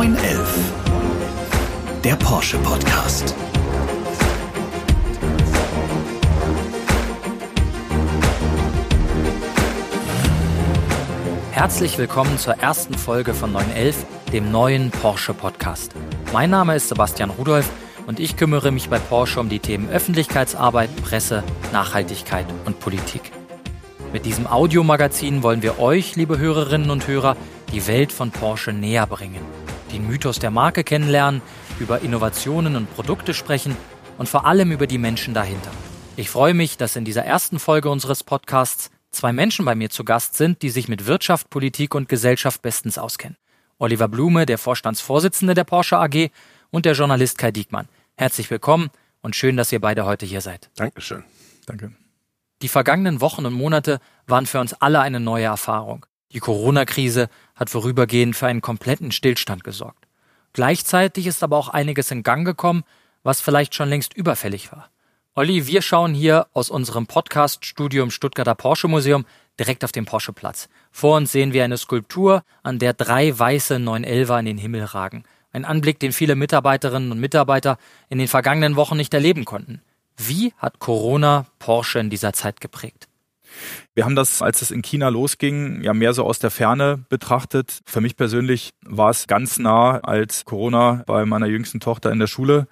911. Der Porsche Podcast. Herzlich willkommen zur ersten Folge von 911, dem neuen Porsche Podcast. Mein Name ist Sebastian Rudolph und ich kümmere mich bei Porsche um die Themen Öffentlichkeitsarbeit, Presse, Nachhaltigkeit und Politik. Mit diesem Audiomagazin wollen wir euch, liebe Hörerinnen und Hörer, die Welt von Porsche näher bringen, den Mythos der Marke kennenlernen, über Innovationen und Produkte sprechen und vor allem über die Menschen dahinter. Ich freue mich, dass in dieser ersten Folge unseres Podcasts zwei Menschen bei mir zu Gast sind, die sich mit Wirtschaft, Politik und Gesellschaft bestens auskennen. Oliver Blume, der Vorstandsvorsitzende der Porsche AG und der Journalist Kai Diekmann. Herzlich willkommen und schön, dass ihr beide heute hier seid. Dankeschön. Danke. Die vergangenen Wochen und Monate waren für uns alle eine neue Erfahrung. Die Corona-Krise hat vorübergehend für einen kompletten Stillstand gesorgt. Gleichzeitig ist aber auch einiges in Gang gekommen, was vielleicht schon längst überfällig war. Olli, wir schauen hier aus unserem Podcast-Studio im Stuttgarter Porsche Museum direkt auf den Porsche Platz. Vor uns sehen wir eine Skulptur, an der drei weiße 911er in den Himmel ragen. Ein Anblick, den viele Mitarbeiterinnen und Mitarbeiter in den vergangenen Wochen nicht erleben konnten. Wie hat Corona Porsche in dieser Zeit geprägt? Wir haben das, als es in China losging, ja mehr so aus der Ferne betrachtet. Für mich persönlich war es ganz nah, als Corona bei meiner jüngsten Tochter in der Schule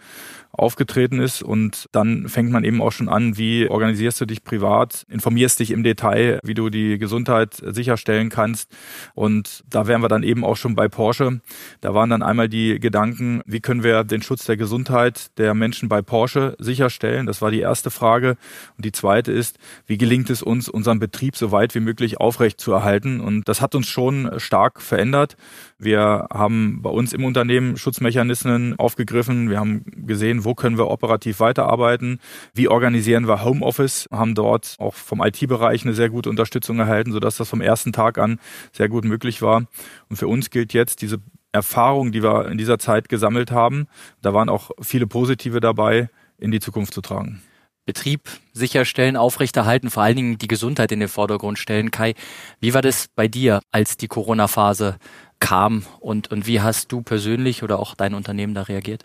aufgetreten ist. Und dann fängt man eben auch schon an, wie organisierst du dich privat, informierst dich im Detail, wie du die Gesundheit sicherstellen kannst. Und da wären wir dann eben auch schon bei Porsche. Da waren dann einmal die Gedanken, wie können wir den Schutz der Gesundheit der Menschen bei Porsche sicherstellen? Das war die erste Frage. Und die zweite ist, wie gelingt es uns, unseren Betrieb so weit wie möglich aufrecht zu erhalten? Und das hat uns schon stark verändert. Wir haben bei uns im Unternehmen Schutzmechanismen aufgegriffen. Wir haben gesehen, wo können wir operativ weiterarbeiten, wie organisieren wir Homeoffice, haben dort auch vom IT-Bereich eine sehr gute Unterstützung erhalten, sodass das vom ersten Tag an sehr gut möglich war. Und für uns gilt jetzt diese Erfahrung, die wir in dieser Zeit gesammelt haben, da waren auch viele positive dabei, in die Zukunft zu tragen. Betrieb sicherstellen, aufrechterhalten, vor allen Dingen die Gesundheit in den Vordergrund stellen. Kai, wie war das bei dir, als die Corona-Phase kam und, und wie hast du persönlich oder auch dein Unternehmen da reagiert?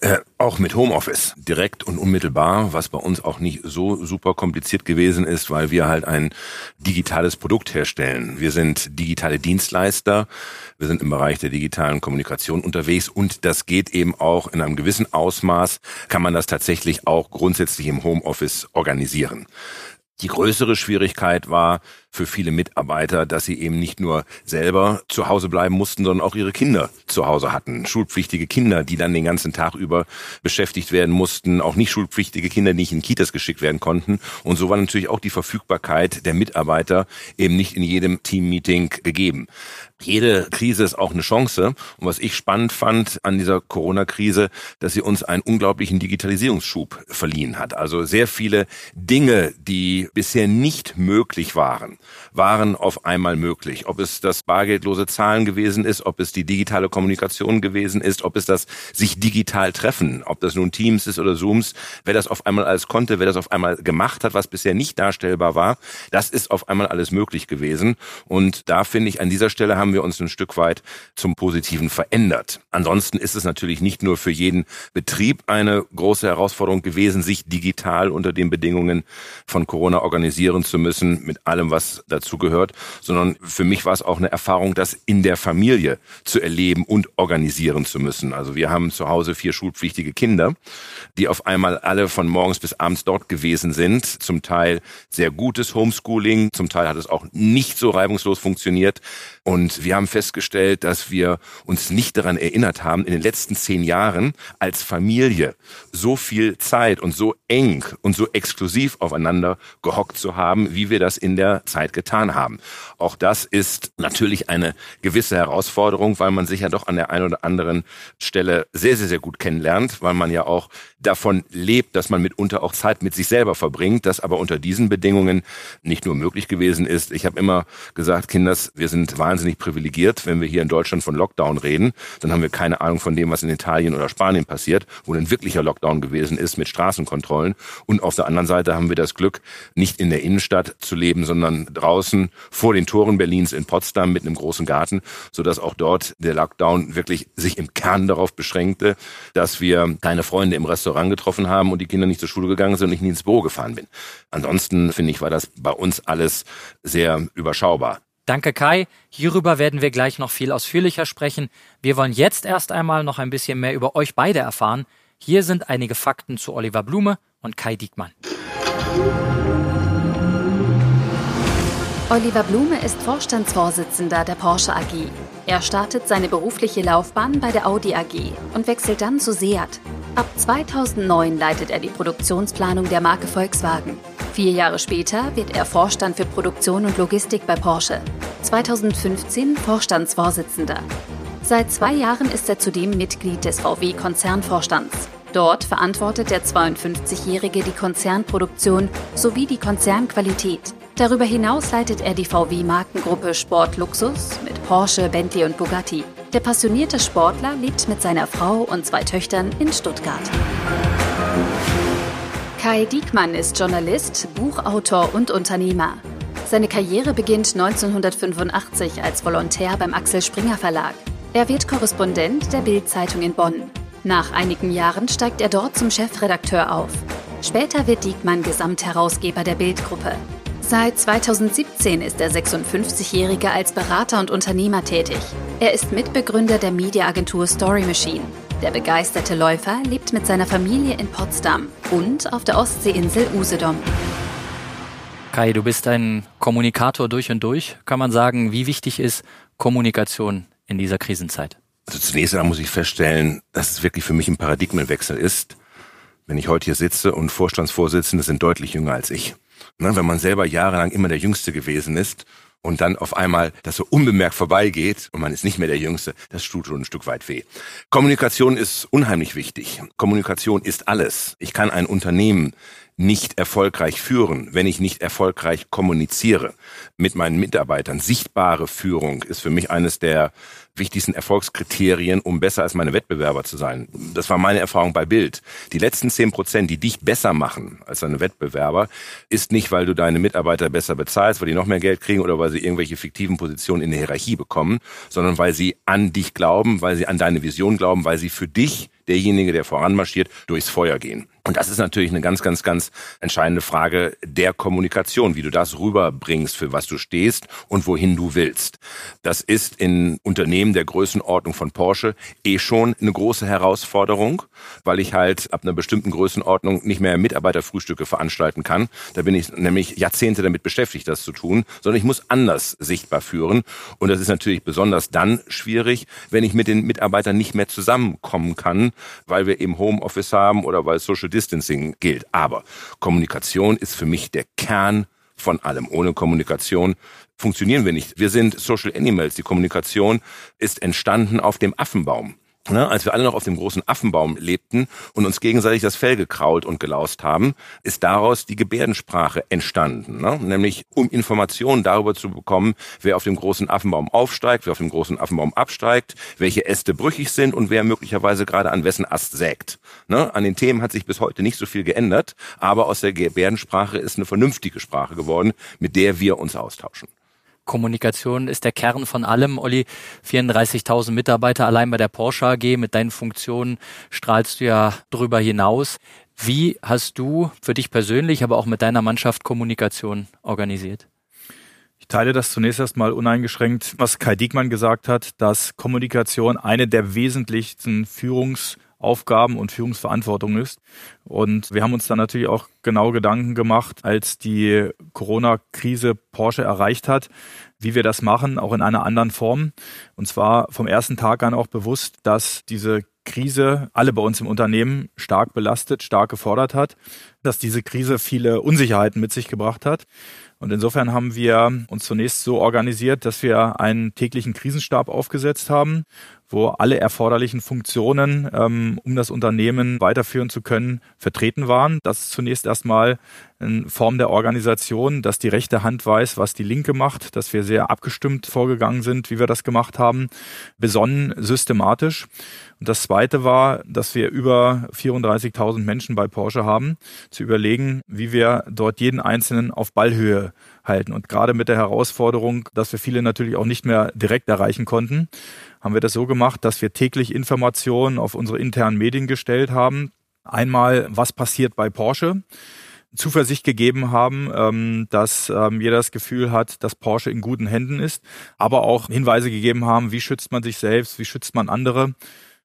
Äh, auch mit Homeoffice, direkt und unmittelbar, was bei uns auch nicht so super kompliziert gewesen ist, weil wir halt ein digitales Produkt herstellen. Wir sind digitale Dienstleister, wir sind im Bereich der digitalen Kommunikation unterwegs und das geht eben auch in einem gewissen Ausmaß, kann man das tatsächlich auch grundsätzlich im Homeoffice organisieren. Die größere Schwierigkeit war für viele Mitarbeiter, dass sie eben nicht nur selber zu Hause bleiben mussten, sondern auch ihre Kinder zu Hause hatten. Schulpflichtige Kinder, die dann den ganzen Tag über beschäftigt werden mussten, auch nicht schulpflichtige Kinder, die nicht in Kitas geschickt werden konnten. Und so war natürlich auch die Verfügbarkeit der Mitarbeiter eben nicht in jedem Teammeeting gegeben. Jede Krise ist auch eine Chance. Und was ich spannend fand an dieser Corona-Krise, dass sie uns einen unglaublichen Digitalisierungsschub verliehen hat. Also sehr viele Dinge, die bisher nicht möglich waren, waren auf einmal möglich. Ob es das bargeldlose Zahlen gewesen ist, ob es die digitale Kommunikation gewesen ist, ob es das sich digital treffen, ob das nun Teams ist oder Zooms, wer das auf einmal alles konnte, wer das auf einmal gemacht hat, was bisher nicht darstellbar war, das ist auf einmal alles möglich gewesen. Und da finde ich, an dieser Stelle haben wir uns ein Stück weit zum Positiven verändert. Ansonsten ist es natürlich nicht nur für jeden Betrieb eine große Herausforderung gewesen, sich digital unter den Bedingungen von Corona organisieren zu müssen, mit allem, was dazu gehört, sondern für mich war es auch eine Erfahrung, das in der Familie zu erleben und organisieren zu müssen. Also wir haben zu Hause vier schulpflichtige Kinder, die auf einmal alle von morgens bis abends dort gewesen sind. Zum Teil sehr gutes Homeschooling, zum Teil hat es auch nicht so reibungslos funktioniert. Und wir haben festgestellt, dass wir uns nicht daran erinnert haben, in den letzten zehn Jahren als Familie so viel Zeit und so eng und so exklusiv aufeinander gehockt zu haben, wie wir das in der Zeit getan haben. Auch das ist natürlich eine gewisse Herausforderung, weil man sich ja doch an der einen oder anderen Stelle sehr, sehr, sehr gut kennenlernt, weil man ja auch davon lebt, dass man mitunter auch Zeit mit sich selber verbringt, das aber unter diesen Bedingungen nicht nur möglich gewesen ist. Ich habe immer gesagt, Kinders, wir sind wahnsinnig privilegiert, wenn wir hier in Deutschland von Lockdown reden. Dann haben wir keine Ahnung von dem, was in Italien oder Spanien passiert, wo ein wirklicher Lockdown gewesen ist mit Straßenkontrollen. Und auf der anderen Seite haben wir das Glück, nicht in der Innenstadt zu leben, sondern draußen vor den Toren Berlins in Potsdam mit einem großen Garten, sodass auch dort der Lockdown wirklich sich im Kern darauf beschränkte, dass wir keine Freunde im Restaurant getroffen haben und die Kinder nicht zur Schule gegangen sind und ich nie ins Büro gefahren bin. Ansonsten finde ich, war das bei uns alles sehr überschaubar. Danke Kai. Hierüber werden wir gleich noch viel ausführlicher sprechen. Wir wollen jetzt erst einmal noch ein bisschen mehr über euch beide erfahren. Hier sind einige Fakten zu Oliver Blume und Kai Diekmann. Oliver Blume ist Vorstandsvorsitzender der Porsche AG. Er startet seine berufliche Laufbahn bei der Audi AG und wechselt dann zu Seat. Ab 2009 leitet er die Produktionsplanung der Marke Volkswagen. Vier Jahre später wird er Vorstand für Produktion und Logistik bei Porsche. 2015 Vorstandsvorsitzender. Seit zwei Jahren ist er zudem Mitglied des VW-Konzernvorstands. Dort verantwortet der 52-Jährige die Konzernproduktion sowie die Konzernqualität. Darüber hinaus leitet er die VW-Markengruppe Sport Luxus mit Porsche, Bentley und Bugatti. Der passionierte Sportler lebt mit seiner Frau und zwei Töchtern in Stuttgart. Kai Diekmann ist Journalist, Buchautor und Unternehmer. Seine Karriere beginnt 1985 als Volontär beim Axel Springer Verlag. Er wird Korrespondent der Bild-Zeitung in Bonn. Nach einigen Jahren steigt er dort zum Chefredakteur auf. Später wird Diekmann Gesamtherausgeber der Bildgruppe. Seit 2017 ist der 56-Jährige als Berater und Unternehmer tätig. Er ist Mitbegründer der Mediaagentur Story Machine. Der begeisterte Läufer lebt mit seiner Familie in Potsdam und auf der Ostseeinsel Usedom. Kai, du bist ein Kommunikator durch und durch. Kann man sagen, wie wichtig ist Kommunikation in dieser Krisenzeit? Also zunächst einmal muss ich feststellen, dass es wirklich für mich ein Paradigmenwechsel ist, wenn ich heute hier sitze und Vorstandsvorsitzende sind deutlich jünger als ich. Ne, wenn man selber jahrelang immer der Jüngste gewesen ist und dann auf einmal das so unbemerkt vorbeigeht und man ist nicht mehr der Jüngste, das tut schon ein Stück weit weh. Kommunikation ist unheimlich wichtig. Kommunikation ist alles. Ich kann ein Unternehmen nicht erfolgreich führen, wenn ich nicht erfolgreich kommuniziere mit meinen Mitarbeitern. Sichtbare Führung ist für mich eines der wichtigsten Erfolgskriterien, um besser als meine Wettbewerber zu sein. Das war meine Erfahrung bei Bild. Die letzten zehn Prozent, die dich besser machen als deine Wettbewerber, ist nicht, weil du deine Mitarbeiter besser bezahlst, weil die noch mehr Geld kriegen oder weil sie irgendwelche fiktiven Positionen in der Hierarchie bekommen, sondern weil sie an dich glauben, weil sie an deine Vision glauben, weil sie für dich derjenige, der voranmarschiert, durchs Feuer gehen. Und das ist natürlich eine ganz, ganz, ganz entscheidende Frage der Kommunikation, wie du das rüberbringst, für was du stehst und wohin du willst. Das ist in Unternehmen der Größenordnung von Porsche eh schon eine große Herausforderung, weil ich halt ab einer bestimmten Größenordnung nicht mehr Mitarbeiterfrühstücke veranstalten kann. Da bin ich nämlich Jahrzehnte damit beschäftigt, das zu tun, sondern ich muss anders sichtbar führen. Und das ist natürlich besonders dann schwierig, wenn ich mit den Mitarbeitern nicht mehr zusammenkommen kann, weil wir eben Homeoffice haben oder weil Social Distancing gilt. Aber Kommunikation ist für mich der Kern von allem. Ohne Kommunikation funktionieren wir nicht. Wir sind Social Animals. Die Kommunikation ist entstanden auf dem Affenbaum. Ne, als wir alle noch auf dem großen Affenbaum lebten und uns gegenseitig das Fell gekrault und gelaust haben, ist daraus die Gebärdensprache entstanden. Ne? Nämlich um Informationen darüber zu bekommen, wer auf dem großen Affenbaum aufsteigt, wer auf dem großen Affenbaum absteigt, welche Äste brüchig sind und wer möglicherweise gerade an wessen Ast sägt. Ne? An den Themen hat sich bis heute nicht so viel geändert, aber aus der Gebärdensprache ist eine vernünftige Sprache geworden, mit der wir uns austauschen. Kommunikation ist der Kern von allem. Olli, 34.000 Mitarbeiter allein bei der Porsche AG. Mit deinen Funktionen strahlst du ja drüber hinaus. Wie hast du für dich persönlich, aber auch mit deiner Mannschaft Kommunikation organisiert? Ich teile das zunächst erstmal uneingeschränkt, was Kai Diekmann gesagt hat, dass Kommunikation eine der wesentlichsten Führungs- Aufgaben und Führungsverantwortung ist. Und wir haben uns dann natürlich auch genau Gedanken gemacht, als die Corona-Krise Porsche erreicht hat, wie wir das machen, auch in einer anderen Form. Und zwar vom ersten Tag an auch bewusst, dass diese Krise alle bei uns im Unternehmen stark belastet, stark gefordert hat, dass diese Krise viele Unsicherheiten mit sich gebracht hat. Und insofern haben wir uns zunächst so organisiert, dass wir einen täglichen Krisenstab aufgesetzt haben, wo alle erforderlichen Funktionen, ähm, um das Unternehmen weiterführen zu können, vertreten waren. Das ist zunächst erstmal in Form der Organisation, dass die rechte Hand weiß, was die linke macht, dass wir sehr abgestimmt vorgegangen sind, wie wir das gemacht haben, besonnen, systematisch. Und das Zweite war, dass wir über 34.000 Menschen bei Porsche haben, zu überlegen, wie wir dort jeden Einzelnen auf Ballhöhe halten. Und gerade mit der Herausforderung, dass wir viele natürlich auch nicht mehr direkt erreichen konnten, haben wir das so gemacht, dass wir täglich Informationen auf unsere internen Medien gestellt haben. Einmal, was passiert bei Porsche? Zuversicht gegeben haben, ähm, dass ähm, jeder das Gefühl hat, dass Porsche in guten Händen ist, aber auch Hinweise gegeben haben, wie schützt man sich selbst, wie schützt man andere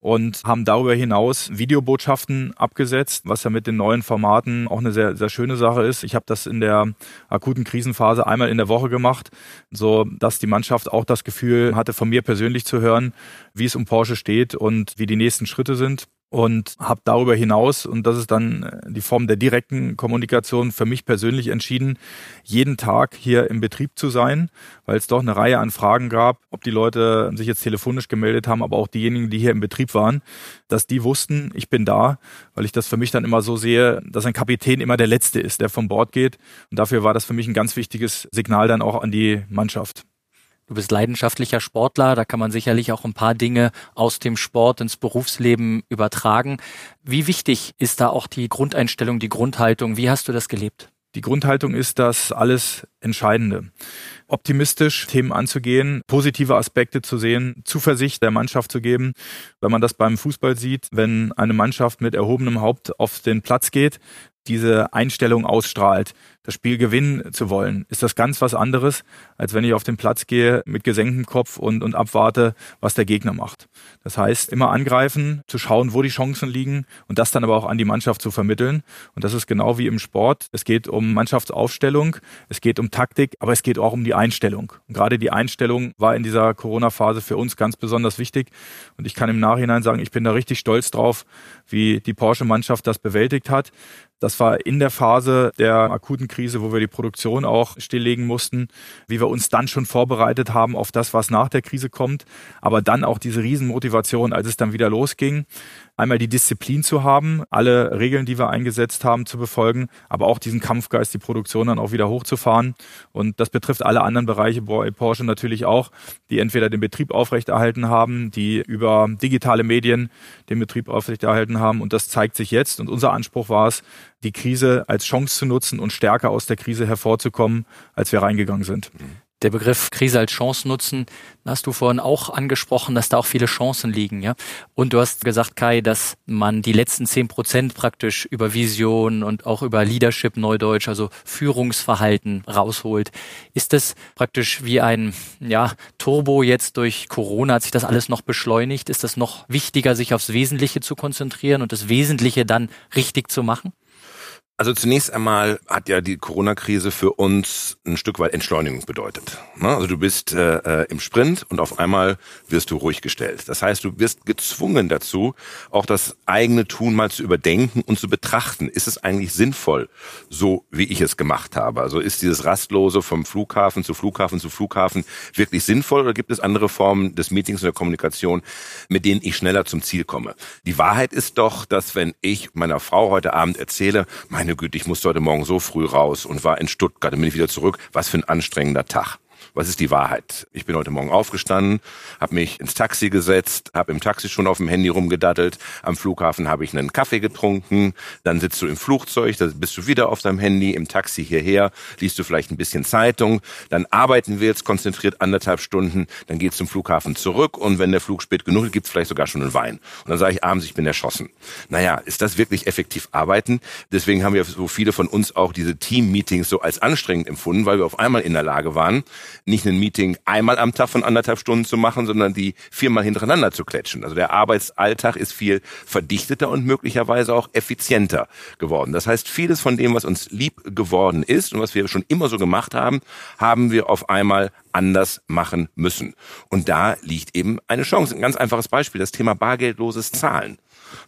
und haben darüber hinaus Videobotschaften abgesetzt, was ja mit den neuen Formaten auch eine sehr, sehr schöne Sache ist. Ich habe das in der akuten Krisenphase einmal in der Woche gemacht, so dass die Mannschaft auch das Gefühl hatte, von mir persönlich zu hören, wie es um Porsche steht und wie die nächsten Schritte sind und habe darüber hinaus, und das ist dann äh, die Form der direkten Kommunikation, für mich persönlich entschieden, jeden Tag hier im Betrieb zu sein, weil es doch eine Reihe an Fragen gab, ob die Leute sich jetzt telefonisch gemeldet haben, aber auch diejenigen, die hier im Betrieb waren, dass die wussten, ich bin da, weil ich das für mich dann immer so sehe, dass ein Kapitän immer der Letzte ist, der vom Bord geht. Und dafür war das für mich ein ganz wichtiges Signal dann auch an die Mannschaft. Du bist leidenschaftlicher Sportler, da kann man sicherlich auch ein paar Dinge aus dem Sport ins Berufsleben übertragen. Wie wichtig ist da auch die Grundeinstellung, die Grundhaltung? Wie hast du das gelebt? Die Grundhaltung ist das alles Entscheidende. Optimistisch Themen anzugehen, positive Aspekte zu sehen, Zuversicht der Mannschaft zu geben. Wenn man das beim Fußball sieht, wenn eine Mannschaft mit erhobenem Haupt auf den Platz geht, diese Einstellung ausstrahlt, das Spiel gewinnen zu wollen, ist das ganz was anderes, als wenn ich auf den Platz gehe mit gesenktem Kopf und, und abwarte, was der Gegner macht. Das heißt, immer angreifen, zu schauen, wo die Chancen liegen und das dann aber auch an die Mannschaft zu vermitteln. Und das ist genau wie im Sport. Es geht um Mannschaftsaufstellung, es geht um Taktik, aber es geht auch um die Einstellung. Und gerade die Einstellung war in dieser Corona-Phase für uns ganz besonders wichtig. Und ich kann im Nachhinein sagen, ich bin da richtig stolz drauf, wie die Porsche-Mannschaft das bewältigt hat. Das war in der Phase der akuten Krise, wo wir die Produktion auch stilllegen mussten, wie wir uns dann schon vorbereitet haben auf das, was nach der Krise kommt, aber dann auch diese Riesenmotivation, als es dann wieder losging, einmal die Disziplin zu haben, alle Regeln, die wir eingesetzt haben, zu befolgen, aber auch diesen Kampfgeist, die Produktion dann auch wieder hochzufahren. Und das betrifft alle anderen Bereiche bei Porsche natürlich auch, die entweder den Betrieb aufrechterhalten haben, die über digitale Medien den Betrieb aufrechterhalten haben. Und das zeigt sich jetzt. Und unser Anspruch war es, die Krise als Chance zu nutzen und stärker aus der Krise hervorzukommen, als wir reingegangen sind. Der Begriff Krise als Chance nutzen, hast du vorhin auch angesprochen, dass da auch viele Chancen liegen, ja. Und du hast gesagt, Kai, dass man die letzten zehn Prozent praktisch über Vision und auch über Leadership Neudeutsch, also Führungsverhalten rausholt. Ist das praktisch wie ein, ja, Turbo jetzt durch Corona? Hat sich das alles noch beschleunigt? Ist das noch wichtiger, sich aufs Wesentliche zu konzentrieren und das Wesentliche dann richtig zu machen? Also zunächst einmal hat ja die Corona-Krise für uns ein Stück weit Entschleunigung bedeutet. Ne? Also du bist äh, äh, im Sprint und auf einmal wirst du ruhig gestellt. Das heißt, du wirst gezwungen dazu, auch das eigene Tun mal zu überdenken und zu betrachten. Ist es eigentlich sinnvoll, so wie ich es gemacht habe? Also ist dieses Rastlose vom Flughafen zu Flughafen zu Flughafen wirklich sinnvoll oder gibt es andere Formen des Meetings und der Kommunikation, mit denen ich schneller zum Ziel komme? Die Wahrheit ist doch, dass wenn ich meiner Frau heute Abend erzähle, meine meine Güte, ich musste heute Morgen so früh raus und war in Stuttgart, dann bin ich wieder zurück. Was für ein anstrengender Tag. Was ist die Wahrheit? Ich bin heute Morgen aufgestanden, habe mich ins Taxi gesetzt, habe im Taxi schon auf dem Handy rumgedattelt. Am Flughafen habe ich einen Kaffee getrunken. Dann sitzt du im Flugzeug, dann bist du wieder auf deinem Handy, im Taxi hierher, liest du vielleicht ein bisschen Zeitung. Dann arbeiten wir jetzt konzentriert anderthalb Stunden. Dann geht's zum Flughafen zurück und wenn der Flug spät genug ist, gibt's vielleicht sogar schon einen Wein. Und dann sage ich abends, ich bin erschossen. Naja, ist das wirklich effektiv arbeiten? Deswegen haben wir so viele von uns auch diese Team-Meetings so als anstrengend empfunden, weil wir auf einmal in der Lage waren, nicht ein Meeting einmal am Tag von anderthalb Stunden zu machen, sondern die viermal hintereinander zu klatschen. Also der Arbeitsalltag ist viel verdichteter und möglicherweise auch effizienter geworden. Das heißt, vieles von dem, was uns lieb geworden ist und was wir schon immer so gemacht haben, haben wir auf einmal anders machen müssen. Und da liegt eben eine Chance. Ein ganz einfaches Beispiel, das Thema bargeldloses Zahlen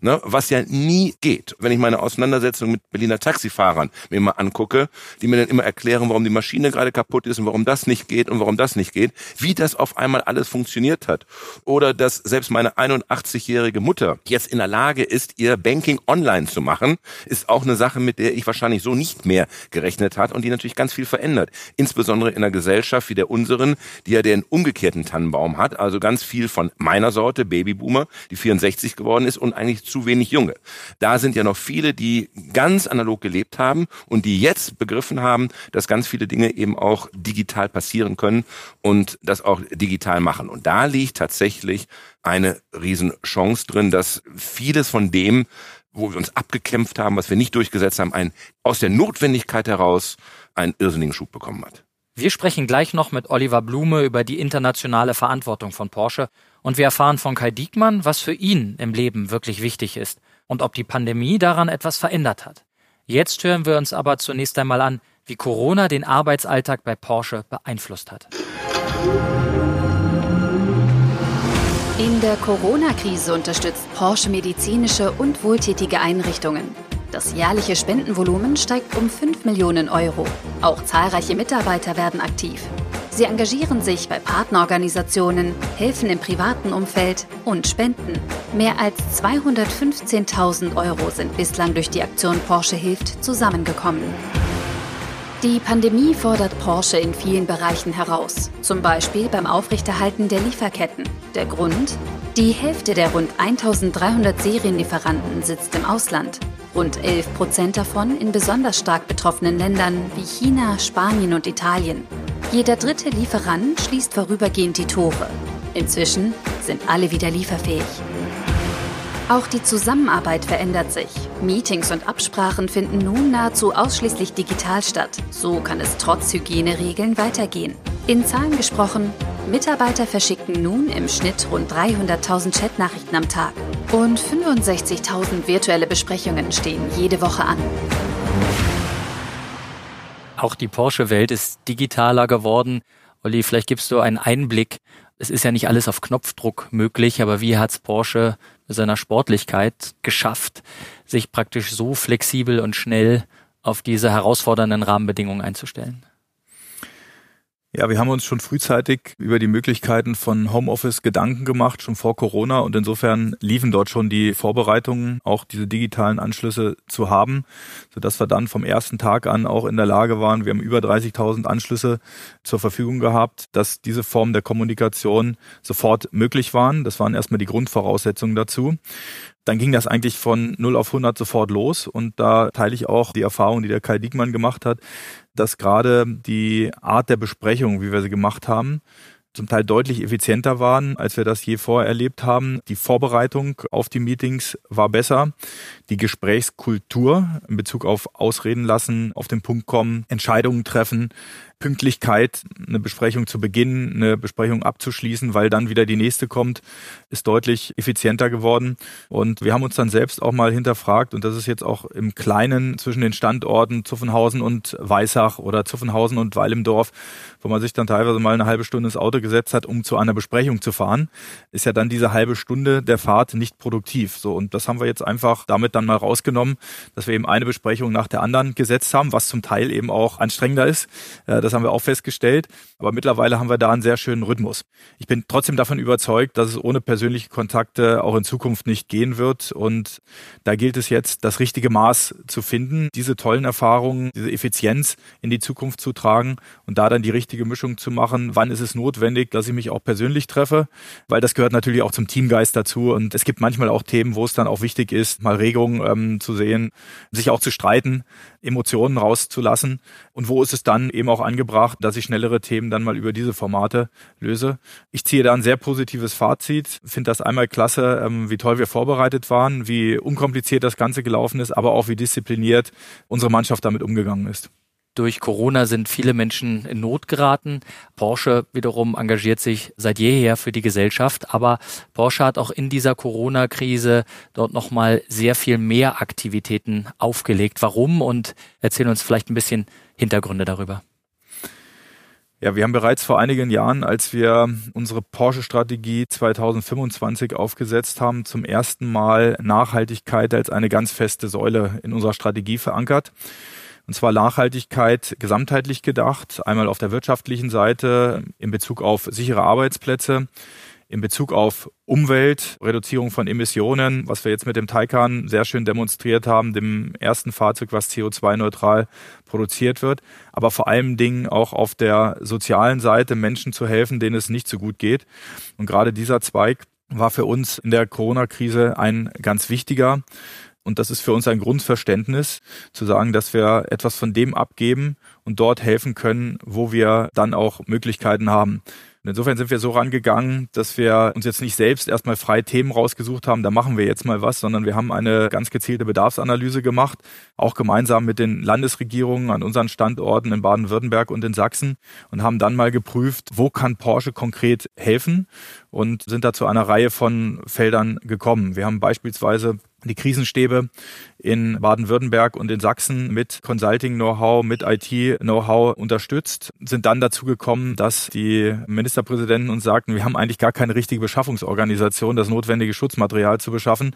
ne, was ja nie geht. Wenn ich meine Auseinandersetzung mit Berliner Taxifahrern mir mal angucke, die mir dann immer erklären, warum die Maschine gerade kaputt ist und warum das nicht geht und warum das nicht geht, wie das auf einmal alles funktioniert hat. Oder dass selbst meine 81-jährige Mutter jetzt in der Lage ist, ihr Banking online zu machen, ist auch eine Sache, mit der ich wahrscheinlich so nicht mehr gerechnet hat und die natürlich ganz viel verändert. Insbesondere in einer Gesellschaft wie der unseren, die ja den umgekehrten Tannenbaum hat, also ganz viel von meiner Sorte, Babyboomer, die 64 geworden ist und eigentlich eigentlich zu wenig Junge. Da sind ja noch viele, die ganz analog gelebt haben und die jetzt begriffen haben, dass ganz viele Dinge eben auch digital passieren können und das auch digital machen. Und da liegt tatsächlich eine Riesenchance drin, dass vieles von dem, wo wir uns abgekämpft haben, was wir nicht durchgesetzt haben, ein, aus der Notwendigkeit heraus einen irrsinnigen Schub bekommen hat. Wir sprechen gleich noch mit Oliver Blume über die internationale Verantwortung von Porsche und wir erfahren von Kai Diekmann, was für ihn im Leben wirklich wichtig ist und ob die Pandemie daran etwas verändert hat. Jetzt hören wir uns aber zunächst einmal an, wie Corona den Arbeitsalltag bei Porsche beeinflusst hat. In der Corona-Krise unterstützt Porsche medizinische und wohltätige Einrichtungen. Das jährliche Spendenvolumen steigt um 5 Millionen Euro. Auch zahlreiche Mitarbeiter werden aktiv. Sie engagieren sich bei Partnerorganisationen, helfen im privaten Umfeld und spenden. Mehr als 215.000 Euro sind bislang durch die Aktion Porsche hilft zusammengekommen. Die Pandemie fordert Porsche in vielen Bereichen heraus, zum Beispiel beim Aufrechterhalten der Lieferketten. Der Grund? Die Hälfte der rund 1300 Serienlieferanten sitzt im Ausland. Rund 11 Prozent davon in besonders stark betroffenen Ländern wie China, Spanien und Italien. Jeder dritte Lieferant schließt vorübergehend die Tore. Inzwischen sind alle wieder lieferfähig. Auch die Zusammenarbeit verändert sich. Meetings und Absprachen finden nun nahezu ausschließlich digital statt. So kann es trotz Hygieneregeln weitergehen. In Zahlen gesprochen, Mitarbeiter verschicken nun im Schnitt rund 300.000 Chatnachrichten am Tag. Und 65.000 virtuelle Besprechungen stehen jede Woche an. Auch die Porsche-Welt ist digitaler geworden. Olli, vielleicht gibst du einen Einblick. Es ist ja nicht alles auf Knopfdruck möglich, aber wie hat's Porsche mit seiner Sportlichkeit geschafft, sich praktisch so flexibel und schnell auf diese herausfordernden Rahmenbedingungen einzustellen? Ja, wir haben uns schon frühzeitig über die Möglichkeiten von Homeoffice Gedanken gemacht, schon vor Corona. Und insofern liefen dort schon die Vorbereitungen, auch diese digitalen Anschlüsse zu haben, sodass wir dann vom ersten Tag an auch in der Lage waren, wir haben über 30.000 Anschlüsse zur Verfügung gehabt, dass diese Formen der Kommunikation sofort möglich waren. Das waren erstmal die Grundvoraussetzungen dazu dann ging das eigentlich von 0 auf 100 sofort los und da teile ich auch die Erfahrung, die der Kai Diekmann gemacht hat, dass gerade die Art der Besprechung, wie wir sie gemacht haben, zum Teil deutlich effizienter waren, als wir das je vorher erlebt haben. Die Vorbereitung auf die Meetings war besser. Die Gesprächskultur in Bezug auf Ausreden lassen, auf den Punkt kommen, Entscheidungen treffen, Pünktlichkeit, eine Besprechung zu beginnen, eine Besprechung abzuschließen, weil dann wieder die nächste kommt, ist deutlich effizienter geworden. Und wir haben uns dann selbst auch mal hinterfragt, und das ist jetzt auch im Kleinen zwischen den Standorten Zuffenhausen und Weissach oder Zuffenhausen und Weil im Dorf, wo man sich dann teilweise mal eine halbe Stunde ins Auto gesetzt hat, um zu einer Besprechung zu fahren, ist ja dann diese halbe Stunde der Fahrt nicht produktiv. So, und das haben wir jetzt einfach damit dann mal rausgenommen, dass wir eben eine Besprechung nach der anderen gesetzt haben, was zum Teil eben auch anstrengender ist. Das das haben wir auch festgestellt. Aber mittlerweile haben wir da einen sehr schönen Rhythmus. Ich bin trotzdem davon überzeugt, dass es ohne persönliche Kontakte auch in Zukunft nicht gehen wird. Und da gilt es jetzt, das richtige Maß zu finden, diese tollen Erfahrungen, diese Effizienz in die Zukunft zu tragen und da dann die richtige Mischung zu machen. Wann ist es notwendig, dass ich mich auch persönlich treffe? Weil das gehört natürlich auch zum Teamgeist dazu. Und es gibt manchmal auch Themen, wo es dann auch wichtig ist, mal Regungen ähm, zu sehen, sich auch zu streiten, Emotionen rauszulassen. Und wo ist es dann eben auch angebracht, angebracht, dass ich schnellere Themen dann mal über diese Formate löse. Ich ziehe da ein sehr positives Fazit, finde das einmal klasse, ähm, wie toll wir vorbereitet waren, wie unkompliziert das Ganze gelaufen ist, aber auch wie diszipliniert unsere Mannschaft damit umgegangen ist. Durch Corona sind viele Menschen in Not geraten. Porsche wiederum engagiert sich seit jeher für die Gesellschaft, aber Porsche hat auch in dieser Corona-Krise dort nochmal sehr viel mehr Aktivitäten aufgelegt. Warum? Und erzählen uns vielleicht ein bisschen Hintergründe darüber. Ja, wir haben bereits vor einigen Jahren, als wir unsere Porsche-Strategie 2025 aufgesetzt haben, zum ersten Mal Nachhaltigkeit als eine ganz feste Säule in unserer Strategie verankert. Und zwar Nachhaltigkeit gesamtheitlich gedacht, einmal auf der wirtschaftlichen Seite in Bezug auf sichere Arbeitsplätze, in Bezug auf Umwelt, Reduzierung von Emissionen, was wir jetzt mit dem Taycan sehr schön demonstriert haben, dem ersten Fahrzeug, was CO2-neutral produziert wird, aber vor allen Dingen auch auf der sozialen Seite Menschen zu helfen, denen es nicht so gut geht. Und gerade dieser Zweig war für uns in der Corona-Krise ein ganz wichtiger. Und das ist für uns ein Grundverständnis, zu sagen, dass wir etwas von dem abgeben und dort helfen können, wo wir dann auch Möglichkeiten haben. Und insofern sind wir so rangegangen, dass wir uns jetzt nicht selbst erstmal frei Themen rausgesucht haben, da machen wir jetzt mal was, sondern wir haben eine ganz gezielte Bedarfsanalyse gemacht, auch gemeinsam mit den Landesregierungen an unseren Standorten in Baden-Württemberg und in Sachsen und haben dann mal geprüft, wo kann Porsche konkret helfen und sind da zu einer Reihe von Feldern gekommen. Wir haben beispielsweise die Krisenstäbe in Baden-Württemberg und in Sachsen mit Consulting-Know-how, mit IT-Know-how unterstützt, sind dann dazu gekommen, dass die Ministerpräsidenten uns sagten, wir haben eigentlich gar keine richtige Beschaffungsorganisation, das notwendige Schutzmaterial zu beschaffen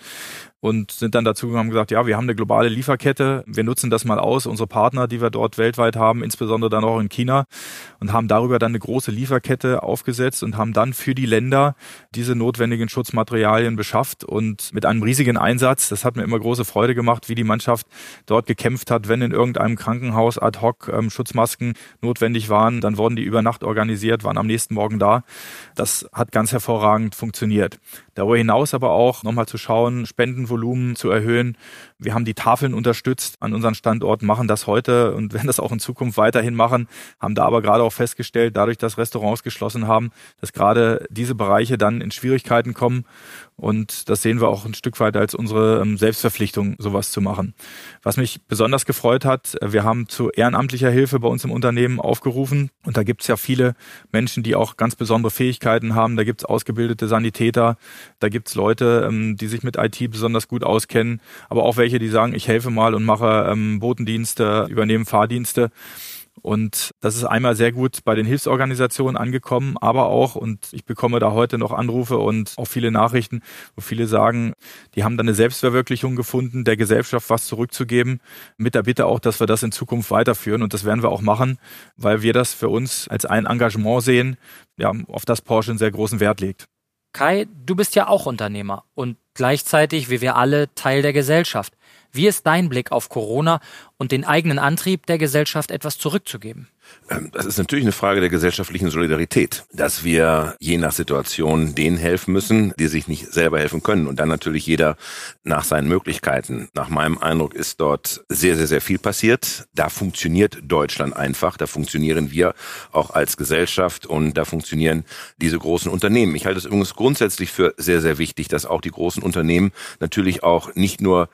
und sind dann dazu gekommen und gesagt, ja, wir haben eine globale Lieferkette, wir nutzen das mal aus, unsere Partner, die wir dort weltweit haben, insbesondere dann auch in China und haben darüber dann eine große Lieferkette aufgesetzt und haben dann für die Länder diese notwendigen Schutzmaterialien beschafft und mit einem riesigen Einsatz, das hat mir immer große Freude gemacht, wie die Mannschaft dort gekämpft hat. Wenn in irgendeinem Krankenhaus ad hoc ähm, Schutzmasken notwendig waren, dann wurden die über Nacht organisiert, waren am nächsten Morgen da. Das hat ganz hervorragend funktioniert. Darüber hinaus aber auch nochmal zu schauen, Spendenvolumen zu erhöhen. Wir haben die Tafeln unterstützt an unseren Standorten, machen das heute und werden das auch in Zukunft weiterhin machen, haben da aber gerade auch festgestellt, dadurch, dass Restaurants geschlossen haben, dass gerade diese Bereiche dann in Schwierigkeiten kommen und das sehen wir auch ein Stück weit als unsere ähm, Selbstverpflichtung, sowas zu machen. Was mich besonders gefreut hat, äh, wir haben zu ehrenamtlicher Hilfe bei uns im Unternehmen aufgerufen. Und da gibt es ja viele Menschen, die auch ganz besondere Fähigkeiten haben. Da gibt es ausgebildete Sanitäter, da gibt es Leute, ähm, die sich mit IT besonders gut auskennen, aber auch welche, die sagen, ich helfe mal und mache ähm, Botendienste, übernehme Fahrdienste. Und das ist einmal sehr gut bei den Hilfsorganisationen angekommen, aber auch, und ich bekomme da heute noch Anrufe und auch viele Nachrichten, wo viele sagen, die haben dann eine Selbstverwirklichung gefunden, der Gesellschaft was zurückzugeben, mit der Bitte auch, dass wir das in Zukunft weiterführen. Und das werden wir auch machen, weil wir das für uns als ein Engagement sehen, ja, auf das Porsche einen sehr großen Wert legt. Kai, du bist ja auch Unternehmer und gleichzeitig, wie wir alle, Teil der Gesellschaft. Wie ist dein Blick auf Corona und den eigenen Antrieb der Gesellschaft etwas zurückzugeben? Ähm, das ist natürlich eine Frage der gesellschaftlichen Solidarität, dass wir je nach Situation denen helfen müssen, die sich nicht selber helfen können und dann natürlich jeder nach seinen Möglichkeiten. Nach meinem Eindruck ist dort sehr, sehr, sehr viel passiert. Da funktioniert Deutschland einfach, da funktionieren wir auch als Gesellschaft und da funktionieren diese großen Unternehmen. Ich halte es übrigens grundsätzlich für sehr, sehr wichtig, dass auch die großen Unternehmen natürlich auch nicht nur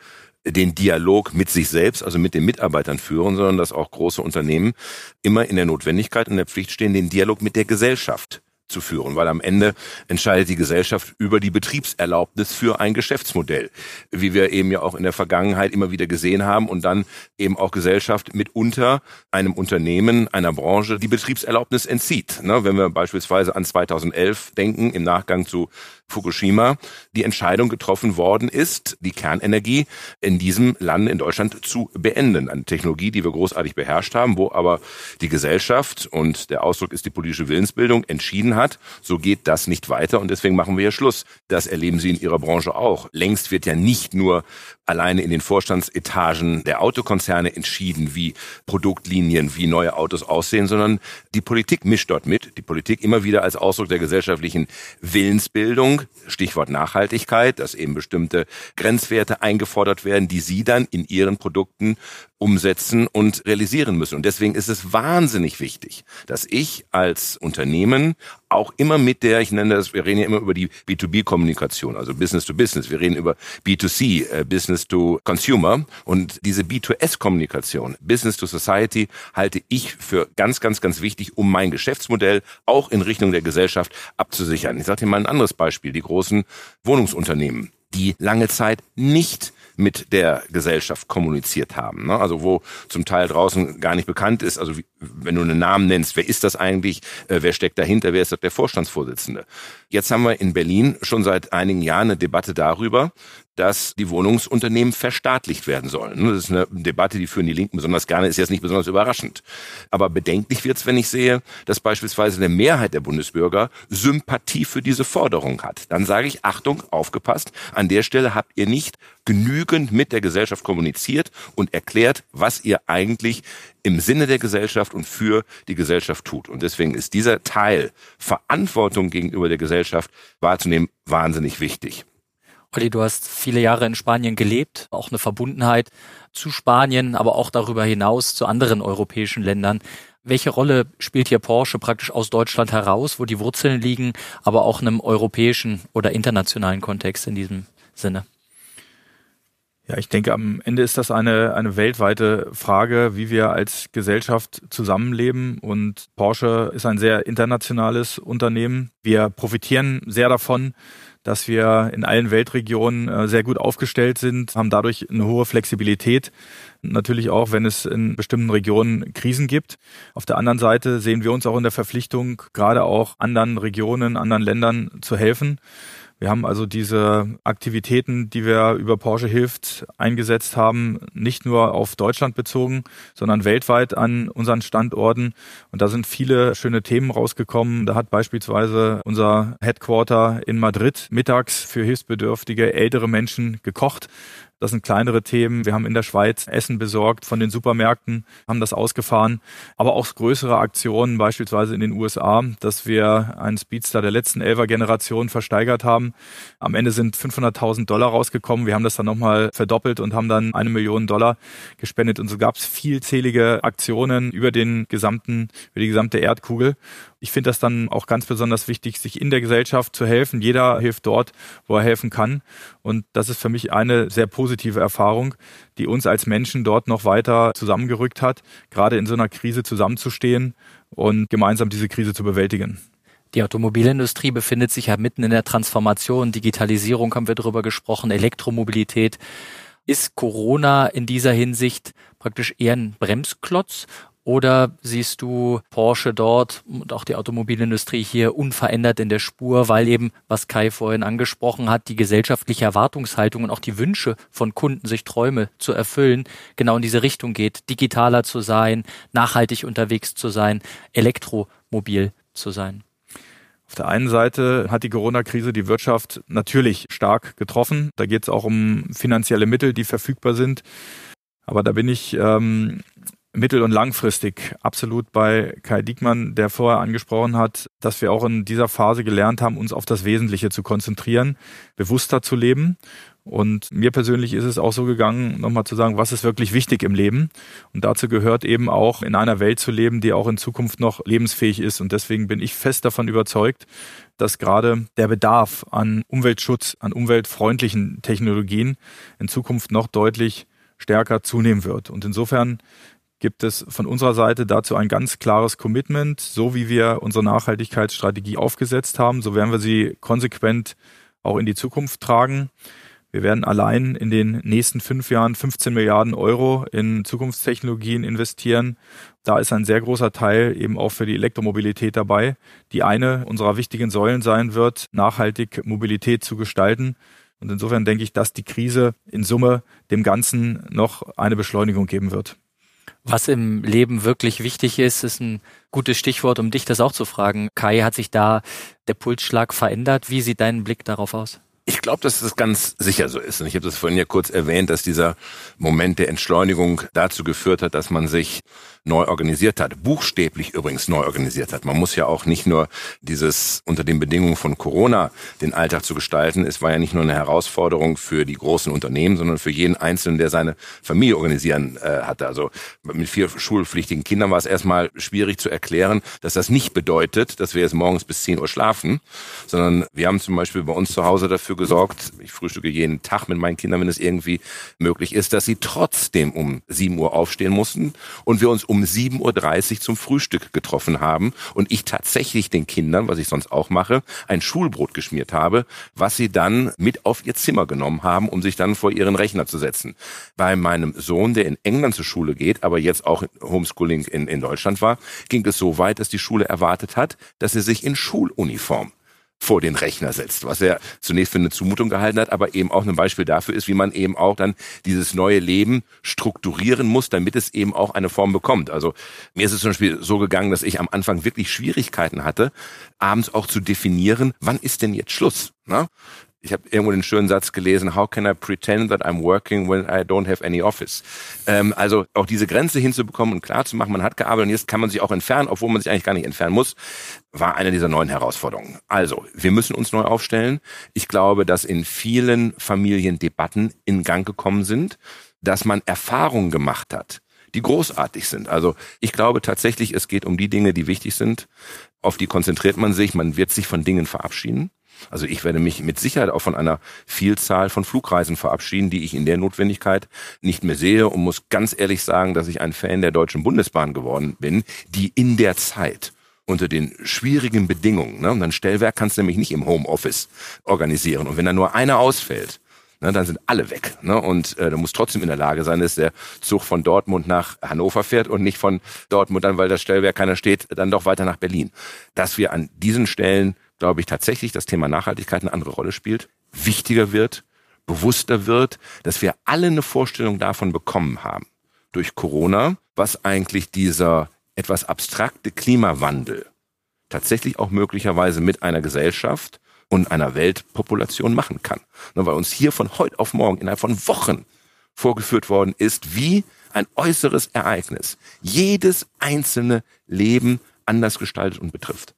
den Dialog mit sich selbst, also mit den Mitarbeitern führen, sondern dass auch große Unternehmen immer in der Notwendigkeit und der Pflicht stehen, den Dialog mit der Gesellschaft zu führen, weil am Ende entscheidet die Gesellschaft über die Betriebserlaubnis für ein Geschäftsmodell, wie wir eben ja auch in der Vergangenheit immer wieder gesehen haben und dann eben auch Gesellschaft mitunter einem Unternehmen, einer Branche die Betriebserlaubnis entzieht. Ne, wenn wir beispielsweise an 2011 denken, im Nachgang zu Fukushima, die Entscheidung getroffen worden ist, die Kernenergie in diesem Land, in Deutschland, zu beenden. Eine Technologie, die wir großartig beherrscht haben, wo aber die Gesellschaft und der Ausdruck ist die politische Willensbildung entschieden hat, so geht das nicht weiter und deswegen machen wir ja Schluss. Das erleben Sie in Ihrer Branche auch. Längst wird ja nicht nur alleine in den Vorstandsetagen der Autokonzerne entschieden, wie Produktlinien, wie neue Autos aussehen, sondern die Politik mischt dort mit. Die Politik immer wieder als Ausdruck der gesellschaftlichen Willensbildung, Stichwort Nachhaltigkeit, dass eben bestimmte Grenzwerte eingefordert werden, die sie dann in ihren Produkten umsetzen und realisieren müssen. Und deswegen ist es wahnsinnig wichtig, dass ich als Unternehmen auch immer mit der, ich nenne das, wir reden ja immer über die B2B-Kommunikation, also Business to Business, wir reden über B2C, äh, Business to Consumer. Und diese B2S-Kommunikation, Business to Society, halte ich für ganz, ganz, ganz wichtig, um mein Geschäftsmodell auch in Richtung der Gesellschaft abzusichern. Ich sage dir mal ein anderes Beispiel, die großen Wohnungsunternehmen, die lange Zeit nicht mit der Gesellschaft kommuniziert haben. Ne? Also wo zum Teil draußen gar nicht bekannt ist, also wie, wenn du einen Namen nennst, wer ist das eigentlich, äh, wer steckt dahinter, wer ist der Vorstandsvorsitzende. Jetzt haben wir in Berlin schon seit einigen Jahren eine Debatte darüber, dass die Wohnungsunternehmen verstaatlicht werden sollen. Das ist eine Debatte, die führen die Linken besonders gerne, ist jetzt nicht besonders überraschend. Aber bedenklich wird es, wenn ich sehe, dass beispielsweise eine Mehrheit der Bundesbürger Sympathie für diese Forderung hat. Dann sage ich, Achtung, aufgepasst, an der Stelle habt ihr nicht genügend mit der Gesellschaft kommuniziert und erklärt, was ihr eigentlich im Sinne der Gesellschaft und für die Gesellschaft tut. Und deswegen ist dieser Teil Verantwortung gegenüber der Gesellschaft wahrzunehmen wahnsinnig wichtig. Olli, du hast viele Jahre in Spanien gelebt, auch eine Verbundenheit zu Spanien, aber auch darüber hinaus zu anderen europäischen Ländern. Welche Rolle spielt hier Porsche praktisch aus Deutschland heraus, wo die Wurzeln liegen, aber auch in einem europäischen oder internationalen Kontext in diesem Sinne? Ja, ich denke, am Ende ist das eine, eine weltweite Frage, wie wir als Gesellschaft zusammenleben. Und Porsche ist ein sehr internationales Unternehmen. Wir profitieren sehr davon, dass wir in allen Weltregionen äh, sehr gut aufgestellt sind, haben dadurch eine hohe Flexibilität. Natürlich auch, wenn es in bestimmten Regionen Krisen gibt. Auf der anderen Seite sehen wir uns auch in der Verpflichtung, gerade auch anderen Regionen, anderen Ländern zu helfen. Wir haben also diese Aktivitäten, die wir über Porsche Hilft eingesetzt haben, nicht nur auf Deutschland bezogen, sondern weltweit an unseren Standorten. Und da sind viele schöne Themen rausgekommen. Da hat beispielsweise unser Headquarter in Madrid mittags für hilfsbedürftige ältere Menschen gekocht. Das sind kleinere Themen. Wir haben in der Schweiz Essen besorgt von den Supermärkten, haben das ausgefahren. Aber auch größere Aktionen, beispielsweise in den USA, dass wir einen Speedster der letzten Elfer Generation versteigert haben. Am Ende sind 500.000 Dollar rausgekommen. Wir haben das dann nochmal verdoppelt und haben dann eine Million Dollar gespendet. Und so gab es vielzählige Aktionen über den gesamten, über die gesamte Erdkugel. Ich finde das dann auch ganz besonders wichtig, sich in der Gesellschaft zu helfen. Jeder hilft dort, wo er helfen kann. Und das ist für mich eine sehr positive Erfahrung, die uns als Menschen dort noch weiter zusammengerückt hat, gerade in so einer Krise zusammenzustehen und gemeinsam diese Krise zu bewältigen. Die Automobilindustrie befindet sich ja mitten in der Transformation. Digitalisierung haben wir darüber gesprochen, Elektromobilität. Ist Corona in dieser Hinsicht praktisch eher ein Bremsklotz oder siehst du Porsche dort und auch die Automobilindustrie hier unverändert in der Spur, weil eben, was Kai vorhin angesprochen hat, die gesellschaftliche Erwartungshaltung und auch die Wünsche von Kunden, sich Träume zu erfüllen, genau in diese Richtung geht, digitaler zu sein, nachhaltig unterwegs zu sein, elektromobil zu sein? Auf der einen Seite hat die Corona-Krise die Wirtschaft natürlich stark getroffen. Da geht es auch um finanzielle Mittel, die verfügbar sind. Aber da bin ich ähm, mittel- und langfristig absolut bei Kai Diekmann, der vorher angesprochen hat, dass wir auch in dieser Phase gelernt haben, uns auf das Wesentliche zu konzentrieren, bewusster zu leben. Und mir persönlich ist es auch so gegangen, nochmal zu sagen, was ist wirklich wichtig im Leben. Und dazu gehört eben auch, in einer Welt zu leben, die auch in Zukunft noch lebensfähig ist. Und deswegen bin ich fest davon überzeugt, dass gerade der Bedarf an Umweltschutz, an umweltfreundlichen Technologien in Zukunft noch deutlich stärker zunehmen wird. Und insofern gibt es von unserer Seite dazu ein ganz klares Commitment. So wie wir unsere Nachhaltigkeitsstrategie aufgesetzt haben, so werden wir sie konsequent auch in die Zukunft tragen. Wir werden allein in den nächsten fünf Jahren 15 Milliarden Euro in Zukunftstechnologien investieren. Da ist ein sehr großer Teil eben auch für die Elektromobilität dabei, die eine unserer wichtigen Säulen sein wird, nachhaltig Mobilität zu gestalten. Und insofern denke ich, dass die Krise in Summe dem Ganzen noch eine Beschleunigung geben wird. Was im Leben wirklich wichtig ist, ist ein gutes Stichwort, um dich das auch zu fragen. Kai, hat sich da der Pulsschlag verändert? Wie sieht dein Blick darauf aus? Ich glaube, dass das ganz sicher so ist. Und ich habe das vorhin ja kurz erwähnt, dass dieser Moment der Entschleunigung dazu geführt hat, dass man sich neu organisiert hat. Buchstäblich übrigens neu organisiert hat. Man muss ja auch nicht nur dieses unter den Bedingungen von Corona den Alltag zu gestalten. Es war ja nicht nur eine Herausforderung für die großen Unternehmen, sondern für jeden Einzelnen, der seine Familie organisieren äh, hatte. Also mit vier schulpflichtigen Kindern war es erstmal schwierig zu erklären, dass das nicht bedeutet, dass wir jetzt morgens bis 10 Uhr schlafen, sondern wir haben zum Beispiel bei uns zu Hause dafür gesorgt, ich frühstücke jeden Tag mit meinen Kindern, wenn es irgendwie möglich ist, dass sie trotzdem um 7 Uhr aufstehen mussten und wir uns um 7.30 Uhr zum Frühstück getroffen haben und ich tatsächlich den Kindern, was ich sonst auch mache, ein Schulbrot geschmiert habe, was sie dann mit auf ihr Zimmer genommen haben, um sich dann vor ihren Rechner zu setzen. Bei meinem Sohn, der in England zur Schule geht, aber jetzt auch Homeschooling in, in Deutschland war, ging es so weit, dass die Schule erwartet hat, dass er sich in Schuluniform vor den Rechner setzt, was er zunächst für eine Zumutung gehalten hat, aber eben auch ein Beispiel dafür ist, wie man eben auch dann dieses neue Leben strukturieren muss, damit es eben auch eine Form bekommt. Also mir ist es zum Beispiel so gegangen, dass ich am Anfang wirklich Schwierigkeiten hatte, abends auch zu definieren, wann ist denn jetzt Schluss? Ne? Ich habe irgendwo den schönen Satz gelesen, how can I pretend that I'm working when I don't have any office? Ähm, also auch diese Grenze hinzubekommen und klar zu machen, man hat gearbeitet und jetzt kann man sich auch entfernen, obwohl man sich eigentlich gar nicht entfernen muss, war eine dieser neuen Herausforderungen. Also, wir müssen uns neu aufstellen. Ich glaube, dass in vielen Familien Debatten in Gang gekommen sind, dass man Erfahrungen gemacht hat, die großartig sind. Also ich glaube tatsächlich, es geht um die Dinge, die wichtig sind. Auf die konzentriert man sich, man wird sich von Dingen verabschieden. Also ich werde mich mit Sicherheit auch von einer Vielzahl von Flugreisen verabschieden, die ich in der Notwendigkeit nicht mehr sehe und muss ganz ehrlich sagen, dass ich ein Fan der Deutschen Bundesbahn geworden bin, die in der Zeit unter den schwierigen Bedingungen, ne, und ein Stellwerk kannst du nämlich nicht im Homeoffice organisieren. Und wenn da nur einer ausfällt, ne, dann sind alle weg. Ne? Und äh, du musst trotzdem in der Lage sein, dass der Zug von Dortmund nach Hannover fährt und nicht von Dortmund dann, weil das Stellwerk keiner steht, dann doch weiter nach Berlin. Dass wir an diesen Stellen glaube ich, tatsächlich das Thema Nachhaltigkeit eine andere Rolle spielt, wichtiger wird, bewusster wird, dass wir alle eine Vorstellung davon bekommen haben durch Corona, was eigentlich dieser etwas abstrakte Klimawandel tatsächlich auch möglicherweise mit einer Gesellschaft und einer Weltpopulation machen kann. Nur weil uns hier von heute auf morgen innerhalb von Wochen vorgeführt worden ist, wie ein äußeres Ereignis jedes einzelne Leben anders gestaltet und betrifft.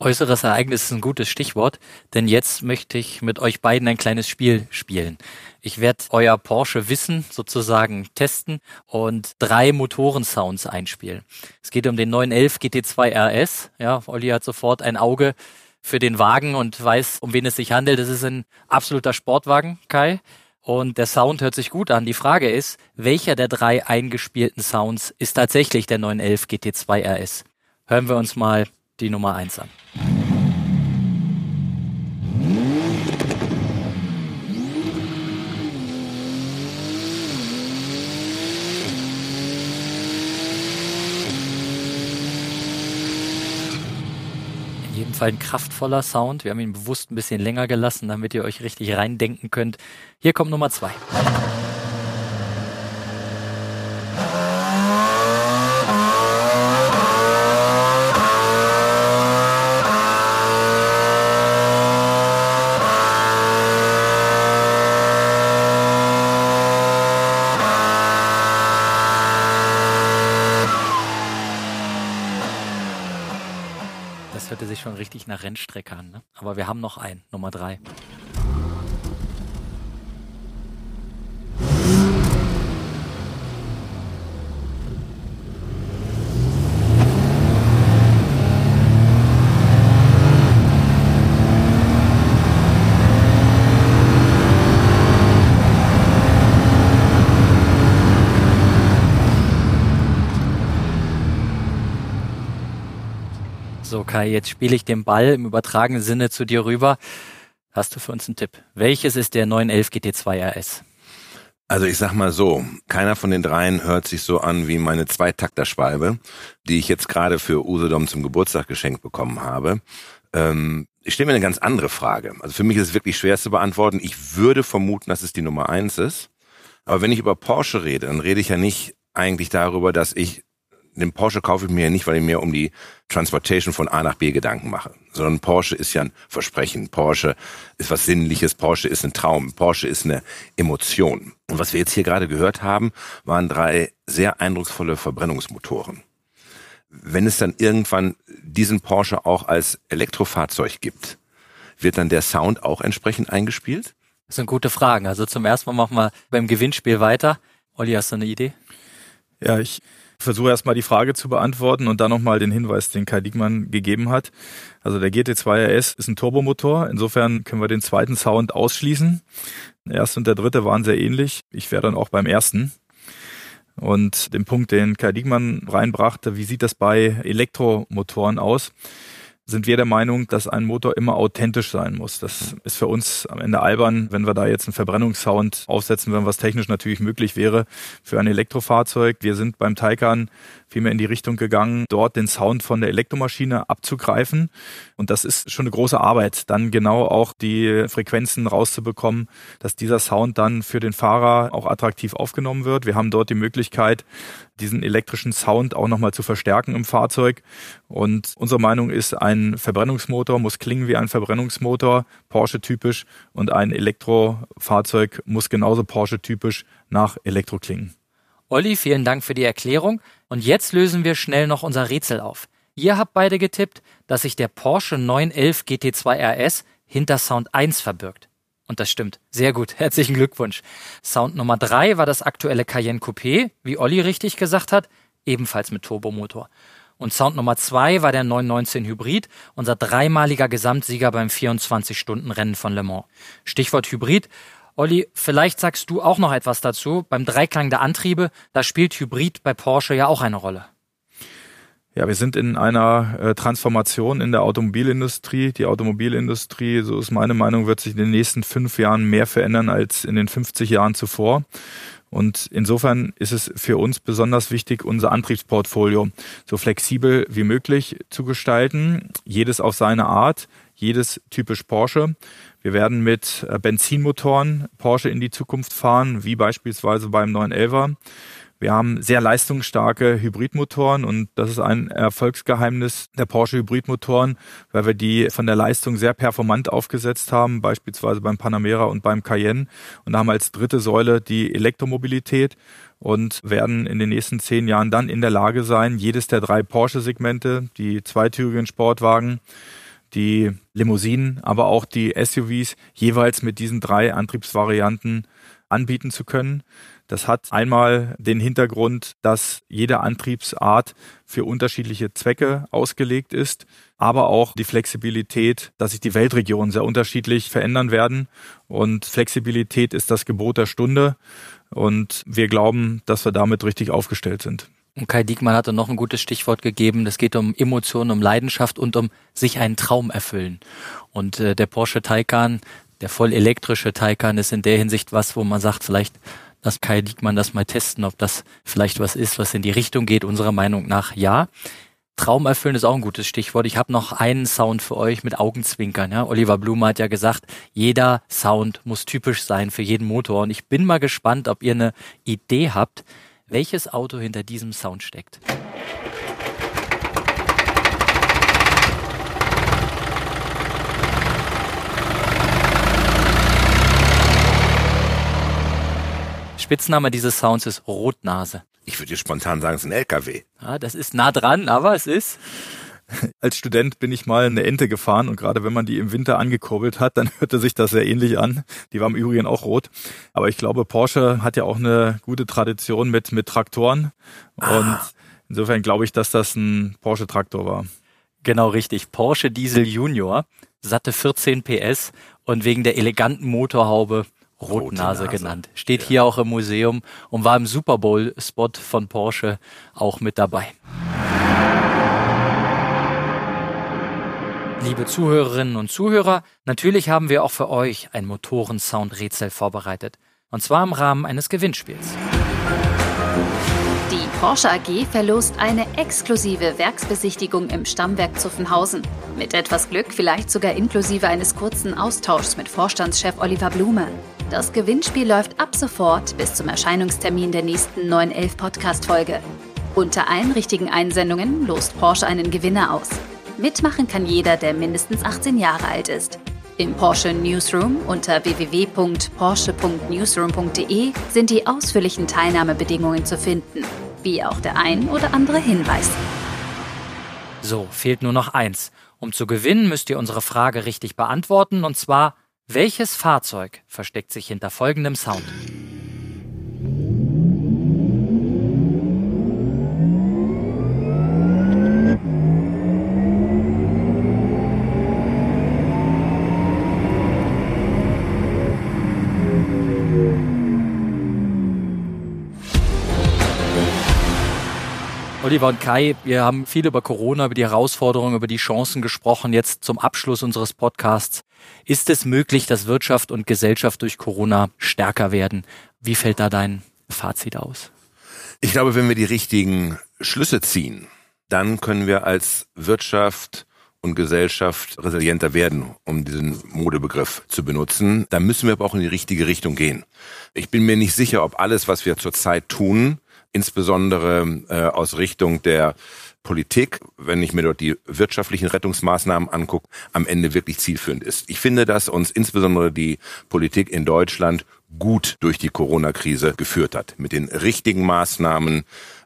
Äußeres Ereignis ist ein gutes Stichwort, denn jetzt möchte ich mit euch beiden ein kleines Spiel spielen. Ich werde euer Porsche Wissen sozusagen testen und drei Motorensounds einspielen. Es geht um den 911 GT2 RS. Ja, Olli hat sofort ein Auge für den Wagen und weiß, um wen es sich handelt. Das ist ein absoluter Sportwagen, Kai. Und der Sound hört sich gut an. Die Frage ist, welcher der drei eingespielten Sounds ist tatsächlich der 911 GT2 RS? Hören wir uns mal die Nummer 1 an. Fall ein kraftvoller Sound. Wir haben ihn bewusst ein bisschen länger gelassen, damit ihr euch richtig reindenken könnt. Hier kommt Nummer 2. sich nach Rennstrecke an. Ne? Aber wir haben noch einen, Nummer drei. So Kai, jetzt spiele ich den Ball im übertragenen Sinne zu dir rüber. Hast du für uns einen Tipp? Welches ist der 911 GT2 RS? Also ich sag mal so, keiner von den dreien hört sich so an wie meine Zweitakterschwalbe, die ich jetzt gerade für Usedom zum Geburtstag geschenkt bekommen habe. Ähm, ich stelle mir eine ganz andere Frage. Also für mich ist es wirklich schwer zu beantworten. Ich würde vermuten, dass es die Nummer eins ist. Aber wenn ich über Porsche rede, dann rede ich ja nicht eigentlich darüber, dass ich den Porsche kaufe ich mir ja nicht, weil ich mir um die Transportation von A nach B Gedanken mache, sondern Porsche ist ja ein Versprechen. Porsche ist was Sinnliches. Porsche ist ein Traum. Porsche ist eine Emotion. Und was wir jetzt hier gerade gehört haben, waren drei sehr eindrucksvolle Verbrennungsmotoren. Wenn es dann irgendwann diesen Porsche auch als Elektrofahrzeug gibt, wird dann der Sound auch entsprechend eingespielt? Das sind gute Fragen. Also zum ersten Mal machen wir beim Gewinnspiel weiter. Olli, hast du eine Idee? Ja, ich versuche erstmal die Frage zu beantworten und dann nochmal den Hinweis, den Kai Diekmann gegeben hat. Also der GT2 RS ist ein Turbomotor. Insofern können wir den zweiten Sound ausschließen. Der erste und der dritte waren sehr ähnlich. Ich wäre dann auch beim ersten. Und den Punkt, den Kai Diekmann reinbrachte, wie sieht das bei Elektromotoren aus? Sind wir der Meinung, dass ein Motor immer authentisch sein muss. Das ist für uns am Ende albern, wenn wir da jetzt einen Verbrennungssound aufsetzen, wenn was technisch natürlich möglich wäre für ein Elektrofahrzeug. Wir sind beim Taycan vielmehr in die Richtung gegangen, dort den Sound von der Elektromaschine abzugreifen. Und das ist schon eine große Arbeit, dann genau auch die Frequenzen rauszubekommen, dass dieser Sound dann für den Fahrer auch attraktiv aufgenommen wird. Wir haben dort die Möglichkeit, diesen elektrischen Sound auch nochmal zu verstärken im Fahrzeug. Und unsere Meinung ist, ein Verbrennungsmotor muss klingen wie ein Verbrennungsmotor, Porsche-typisch, und ein Elektrofahrzeug muss genauso Porsche-typisch nach Elektro klingen. Olli, vielen Dank für die Erklärung. Und jetzt lösen wir schnell noch unser Rätsel auf. Ihr habt beide getippt, dass sich der Porsche 911 GT2 RS hinter Sound 1 verbirgt. Und das stimmt. Sehr gut. Herzlichen Glückwunsch. Sound Nummer 3 war das aktuelle Cayenne Coupé, wie Olli richtig gesagt hat, ebenfalls mit Turbomotor. Und Sound Nummer 2 war der 919 Hybrid, unser dreimaliger Gesamtsieger beim 24-Stunden-Rennen von Le Mans. Stichwort Hybrid. Olli, vielleicht sagst du auch noch etwas dazu. Beim Dreiklang der Antriebe, da spielt Hybrid bei Porsche ja auch eine Rolle. Ja, wir sind in einer äh, Transformation in der Automobilindustrie. Die Automobilindustrie, so ist meine Meinung, wird sich in den nächsten fünf Jahren mehr verändern als in den 50 Jahren zuvor. Und insofern ist es für uns besonders wichtig, unser Antriebsportfolio so flexibel wie möglich zu gestalten. Jedes auf seine Art, jedes typisch Porsche. Wir werden mit äh, Benzinmotoren Porsche in die Zukunft fahren, wie beispielsweise beim 911er. Wir haben sehr leistungsstarke Hybridmotoren und das ist ein Erfolgsgeheimnis der Porsche Hybridmotoren, weil wir die von der Leistung sehr performant aufgesetzt haben, beispielsweise beim Panamera und beim Cayenne und haben als dritte Säule die Elektromobilität und werden in den nächsten zehn Jahren dann in der Lage sein, jedes der drei Porsche-Segmente, die zweitürigen Sportwagen, die Limousinen, aber auch die SUVs jeweils mit diesen drei Antriebsvarianten anbieten zu können. Das hat einmal den Hintergrund, dass jede Antriebsart für unterschiedliche Zwecke ausgelegt ist, aber auch die Flexibilität, dass sich die Weltregionen sehr unterschiedlich verändern werden. Und Flexibilität ist das Gebot der Stunde. Und wir glauben, dass wir damit richtig aufgestellt sind. Und Kai Diekmann hatte noch ein gutes Stichwort gegeben. Es geht um Emotionen, um Leidenschaft und um sich einen Traum erfüllen. Und äh, der Porsche Taycan, der voll elektrische Taycan ist in der Hinsicht was, wo man sagt, vielleicht lass Kai Diekmann das mal testen, ob das vielleicht was ist, was in die Richtung geht. Unserer Meinung nach ja. Traum erfüllen ist auch ein gutes Stichwort. Ich habe noch einen Sound für euch mit Augenzwinkern. Ja? Oliver Blume hat ja gesagt, jeder Sound muss typisch sein für jeden Motor. Und ich bin mal gespannt, ob ihr eine Idee habt, welches Auto hinter diesem Sound steckt. Spitzname dieses Sounds ist Rotnase. Ich würde jetzt spontan sagen, es ist ein LKW. Ja, das ist nah dran, aber es ist als Student bin ich mal eine Ente gefahren und gerade wenn man die im Winter angekurbelt hat, dann hörte sich das sehr ähnlich an. Die war im Übrigen auch rot. Aber ich glaube, Porsche hat ja auch eine gute Tradition mit, mit Traktoren. Ah. Und insofern glaube ich, dass das ein Porsche Traktor war. Genau richtig. Porsche Diesel Junior, satte 14 PS und wegen der eleganten Motorhaube Rotnase, Rotnase. genannt. Steht ja. hier auch im Museum und war im Super Bowl Spot von Porsche auch mit dabei. Liebe Zuhörerinnen und Zuhörer, natürlich haben wir auch für euch ein Motorensound-Rätsel vorbereitet. Und zwar im Rahmen eines Gewinnspiels. Die Porsche AG verlost eine exklusive Werksbesichtigung im Stammwerk Zuffenhausen. Mit etwas Glück vielleicht sogar inklusive eines kurzen Austauschs mit Vorstandschef Oliver Blume. Das Gewinnspiel läuft ab sofort bis zum Erscheinungstermin der nächsten 911 Podcast-Folge. Unter allen richtigen Einsendungen lost Porsche einen Gewinner aus. Mitmachen kann jeder, der mindestens 18 Jahre alt ist. Im Porsche Newsroom unter www.porsche.newsroom.de sind die ausführlichen Teilnahmebedingungen zu finden, wie auch der ein oder andere Hinweis. So, fehlt nur noch eins. Um zu gewinnen, müsst ihr unsere Frage richtig beantworten, und zwar, welches Fahrzeug versteckt sich hinter folgendem Sound? Oliver und Kai, wir haben viel über Corona, über die Herausforderungen, über die Chancen gesprochen. Jetzt zum Abschluss unseres Podcasts. Ist es möglich, dass Wirtschaft und Gesellschaft durch Corona stärker werden? Wie fällt da dein Fazit aus? Ich glaube, wenn wir die richtigen Schlüsse ziehen, dann können wir als Wirtschaft und Gesellschaft resilienter werden, um diesen Modebegriff zu benutzen. Da müssen wir aber auch in die richtige Richtung gehen. Ich bin mir nicht sicher, ob alles, was wir zurzeit tun, insbesondere äh, aus Richtung der Politik, wenn ich mir dort die wirtschaftlichen Rettungsmaßnahmen angucke, am Ende wirklich zielführend ist. Ich finde, dass uns insbesondere die Politik in Deutschland gut durch die Corona-Krise geführt hat. Mit den richtigen Maßnahmen,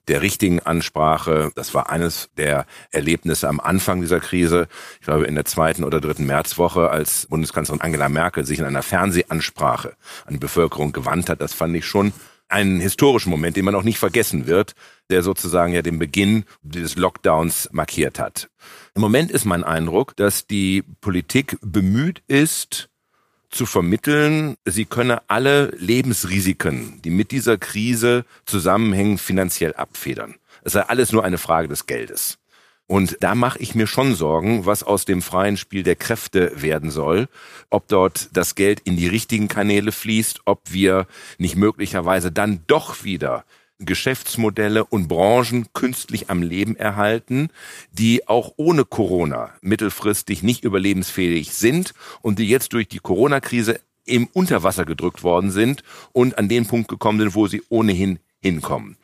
der richtigen Ansprache. Das war eines der Erlebnisse am Anfang dieser Krise. Ich glaube, in der zweiten oder dritten Märzwoche, als Bundeskanzlerin Angela Merkel sich in einer Fernsehansprache an die Bevölkerung gewandt hat, das fand ich schon einen historischen Moment, den man auch nicht vergessen wird, der sozusagen ja den Beginn des Lockdowns markiert hat. Im Moment ist mein Eindruck, dass die Politik bemüht ist, zu vermitteln, sie könne alle Lebensrisiken, die mit dieser Krise zusammenhängen, finanziell abfedern. Es sei alles nur eine Frage des Geldes. Und da mache ich mir schon Sorgen, was aus dem freien Spiel der Kräfte werden soll, ob dort das Geld in die richtigen Kanäle fließt, ob wir nicht möglicherweise dann doch wieder Geschäftsmodelle und Branchen künstlich am Leben erhalten, die auch ohne Corona mittelfristig nicht überlebensfähig sind und die jetzt durch die Corona-Krise im Unterwasser gedrückt worden sind und an den Punkt gekommen sind, wo sie ohnehin hinkommen.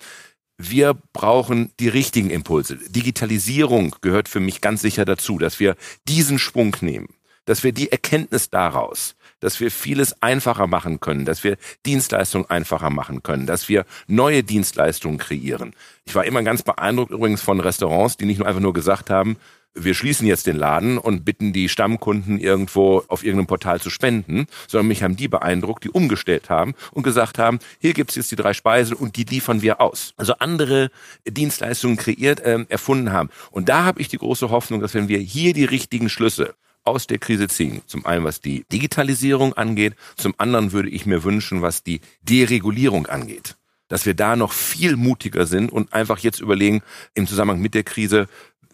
Wir brauchen die richtigen Impulse. Digitalisierung gehört für mich ganz sicher dazu, dass wir diesen Schwung nehmen, dass wir die Erkenntnis daraus dass wir vieles einfacher machen können, dass wir Dienstleistungen einfacher machen können, dass wir neue Dienstleistungen kreieren. Ich war immer ganz beeindruckt übrigens von Restaurants, die nicht nur einfach nur gesagt haben, wir schließen jetzt den Laden und bitten die Stammkunden irgendwo auf irgendeinem Portal zu spenden, sondern mich haben die beeindruckt, die umgestellt haben und gesagt haben, hier gibt's jetzt die drei Speisen und die liefern wir aus. Also andere Dienstleistungen kreiert, äh, erfunden haben. Und da habe ich die große Hoffnung, dass wenn wir hier die richtigen Schlüsse aus der Krise ziehen. Zum einen, was die Digitalisierung angeht, zum anderen würde ich mir wünschen, was die Deregulierung angeht. Dass wir da noch viel mutiger sind und einfach jetzt überlegen, im Zusammenhang mit der Krise,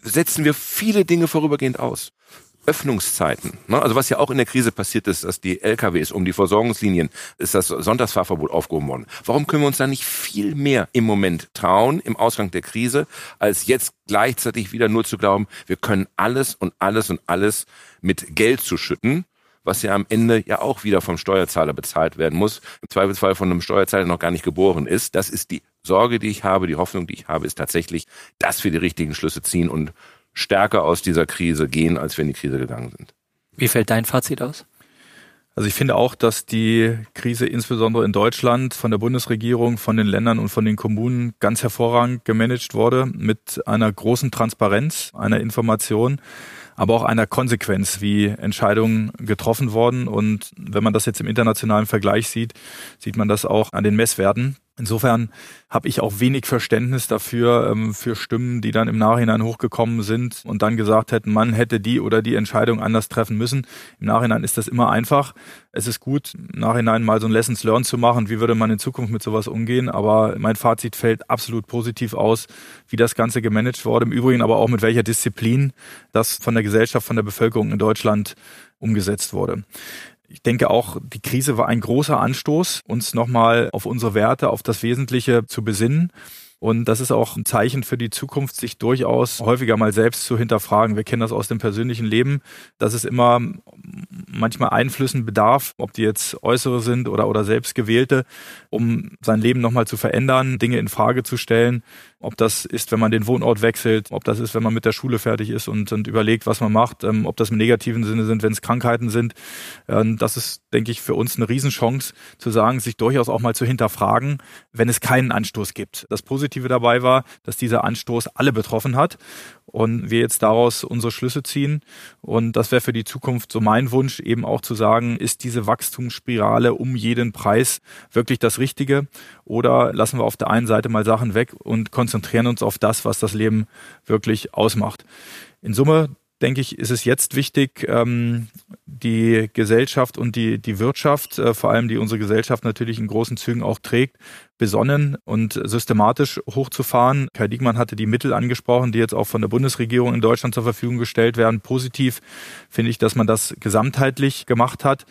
setzen wir viele Dinge vorübergehend aus. Öffnungszeiten. Ne? Also was ja auch in der Krise passiert ist, dass die LKWs um die Versorgungslinien ist das Sonntagsfahrverbot aufgehoben worden. Warum können wir uns da nicht viel mehr im Moment trauen im Ausgang der Krise, als jetzt gleichzeitig wieder nur zu glauben, wir können alles und alles und alles mit Geld zu schütten, was ja am Ende ja auch wieder vom Steuerzahler bezahlt werden muss, im Zweifelsfall von einem Steuerzahler noch gar nicht geboren ist. Das ist die Sorge, die ich habe, die Hoffnung, die ich habe, ist tatsächlich, dass wir die richtigen Schlüsse ziehen und stärker aus dieser Krise gehen, als wir in die Krise gegangen sind. Wie fällt dein Fazit aus? Also ich finde auch, dass die Krise insbesondere in Deutschland von der Bundesregierung, von den Ländern und von den Kommunen ganz hervorragend gemanagt wurde, mit einer großen Transparenz, einer Information, aber auch einer Konsequenz, wie Entscheidungen getroffen worden. Und wenn man das jetzt im internationalen Vergleich sieht, sieht man das auch an den Messwerten. Insofern habe ich auch wenig Verständnis dafür, ähm, für Stimmen, die dann im Nachhinein hochgekommen sind und dann gesagt hätten, man hätte die oder die Entscheidung anders treffen müssen. Im Nachhinein ist das immer einfach. Es ist gut, im Nachhinein mal so ein Lessons Learned zu machen, wie würde man in Zukunft mit sowas umgehen. Aber mein Fazit fällt absolut positiv aus, wie das Ganze gemanagt wurde. Im Übrigen aber auch mit welcher Disziplin das von der Gesellschaft, von der Bevölkerung in Deutschland umgesetzt wurde. Ich denke auch, die Krise war ein großer Anstoß, uns nochmal auf unsere Werte, auf das Wesentliche zu besinnen. Und das ist auch ein Zeichen für die Zukunft, sich durchaus häufiger mal selbst zu hinterfragen. Wir kennen das aus dem persönlichen Leben, dass es immer manchmal Einflüssen bedarf, ob die jetzt äußere sind oder, oder selbst gewählte, um sein Leben nochmal zu verändern, Dinge in Frage zu stellen. Ob das ist, wenn man den Wohnort wechselt, ob das ist, wenn man mit der Schule fertig ist und, und überlegt, was man macht, ähm, ob das im negativen Sinne sind, wenn es Krankheiten sind. Ähm, das ist, denke ich, für uns eine Riesenchance zu sagen, sich durchaus auch mal zu hinterfragen, wenn es keinen Anstoß gibt. Das Positive dabei war, dass dieser Anstoß alle betroffen hat und wir jetzt daraus unsere Schlüsse ziehen. Und das wäre für die Zukunft so mein Wunsch, eben auch zu sagen, ist diese Wachstumsspirale um jeden Preis wirklich das Richtige? Oder lassen wir auf der einen Seite mal Sachen weg und konzentrieren uns auf das, was das Leben wirklich ausmacht? In Summe denke ich, ist es jetzt wichtig, ähm, die Gesellschaft und die, die Wirtschaft, äh, vor allem die unsere Gesellschaft natürlich in großen Zügen auch trägt, besonnen und systematisch hochzufahren. Kai Diekmann hatte die Mittel angesprochen, die jetzt auch von der Bundesregierung in Deutschland zur Verfügung gestellt werden. Positiv finde ich, dass man das gesamtheitlich gemacht hat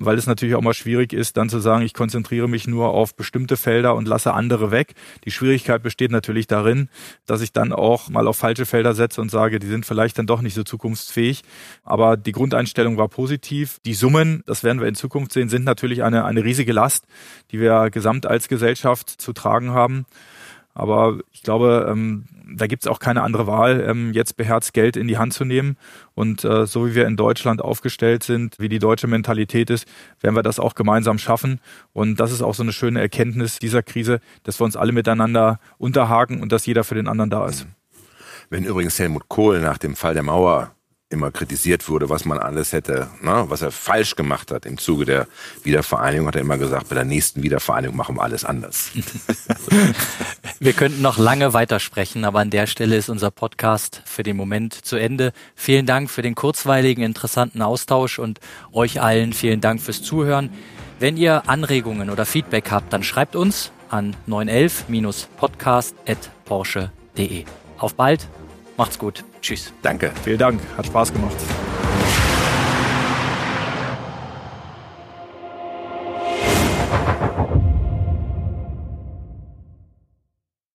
weil es natürlich auch mal schwierig ist, dann zu sagen, ich konzentriere mich nur auf bestimmte Felder und lasse andere weg. Die Schwierigkeit besteht natürlich darin, dass ich dann auch mal auf falsche Felder setze und sage, die sind vielleicht dann doch nicht so zukunftsfähig. Aber die Grundeinstellung war positiv. Die Summen, das werden wir in Zukunft sehen, sind natürlich eine, eine riesige Last, die wir gesamt als Gesellschaft zu tragen haben. Aber ich glaube, ähm, da gibt es auch keine andere Wahl, ähm, jetzt beherzt Geld in die Hand zu nehmen. Und äh, so wie wir in Deutschland aufgestellt sind, wie die deutsche Mentalität ist, werden wir das auch gemeinsam schaffen. Und das ist auch so eine schöne Erkenntnis dieser Krise, dass wir uns alle miteinander unterhaken und dass jeder für den anderen da ist. Wenn übrigens Helmut Kohl nach dem Fall der Mauer immer kritisiert wurde, was man alles hätte, ne, was er falsch gemacht hat im Zuge der Wiedervereinigung, hat er immer gesagt, bei der nächsten Wiedervereinigung machen wir alles anders. wir könnten noch lange weitersprechen, aber an der Stelle ist unser Podcast für den Moment zu Ende. Vielen Dank für den kurzweiligen, interessanten Austausch und euch allen vielen Dank fürs Zuhören. Wenn ihr Anregungen oder Feedback habt, dann schreibt uns an 911-podcast.porsche.de. Auf bald! Macht's gut. Tschüss. Danke. Vielen Dank. Hat Spaß gemacht.